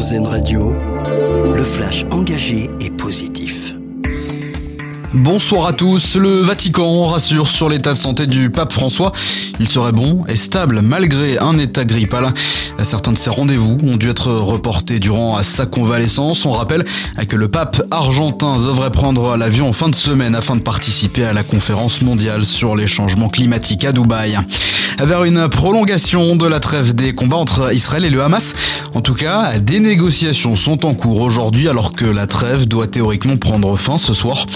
RZN Radio, le flash engagé et positif. Bonsoir à tous. Le Vatican rassure sur l'état de santé du pape François. Il serait bon et stable malgré un état grippal. Certains de ses rendez-vous ont dû être reportés durant sa convalescence. On rappelle que le pape argentin devrait prendre l'avion en fin de semaine afin de participer à la conférence mondiale sur les changements climatiques à Dubaï. Vers une prolongation de la trêve des combats entre Israël et le Hamas. En tout cas, des négociations sont en cours aujourd'hui alors que la trêve doit théoriquement prendre fin ce soir.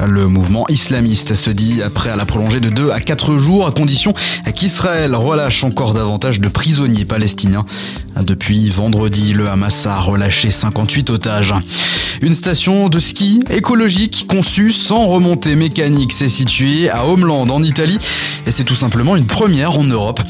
Le mouvement islamiste se dit prêt à la prolonger de 2 à 4 jours à condition qu'Israël relâche encore davantage de prisonniers palestiniens. Depuis vendredi, le Hamas a relâché 58 otages. Une station de ski écologique conçue sans remontée mécanique s'est située à Homeland en Italie et c'est tout simplement une première en Europe.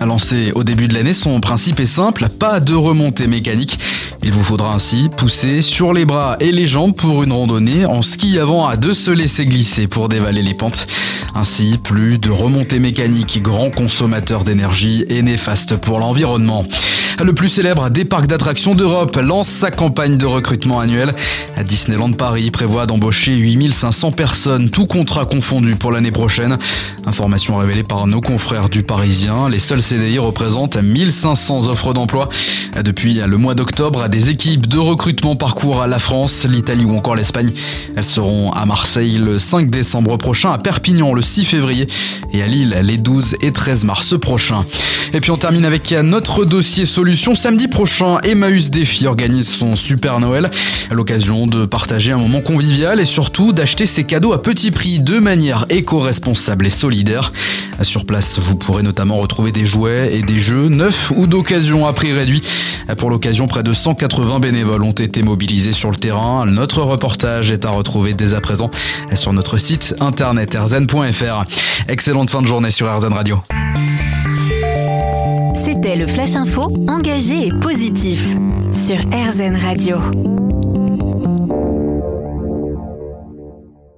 Lancé au début de l'année, son principe est simple, pas de remontée mécanique. Il vous faudra ainsi pousser sur les bras et les jambes pour une randonnée en ski avant à de se laisser glisser pour dévaler les pentes. Ainsi, plus de remontées mécaniques, grand consommateur d'énergie et néfaste pour l'environnement. Le plus célèbre des parcs d'attractions d'Europe lance sa campagne de recrutement annuelle. Disneyland Paris prévoit d'embaucher 8500 personnes, tout contrat confondu pour l'année prochaine. Information révélée par nos confrères du Parisien. Les seuls CDI représentent 1500 offres d'emploi. Depuis le mois d'octobre, des équipes de recrutement parcourent la France, l'Italie ou encore l'Espagne. Elles seront à Marseille le 5 décembre prochain, à Perpignan le 6 février et à Lille les 12 et 13 mars prochains. Et puis on termine avec notre dossier solution. Samedi prochain, Emmaüs Défi organise son Super Noël. À l'occasion de partager un moment convivial et surtout d'acheter ses cadeaux à petit prix de manière éco-responsable et solidaire. Sur place, vous pourrez notamment retrouver des jouets et des jeux neufs ou d'occasion à prix réduit. Pour l'occasion, près de 180 bénévoles ont été mobilisés sur le terrain. Notre reportage est à retrouver dès à présent sur notre site internet rzn.fr. Excellente fin de journée sur RZN Radio. C'était le Flash Info, engagé et positif sur RZN Radio.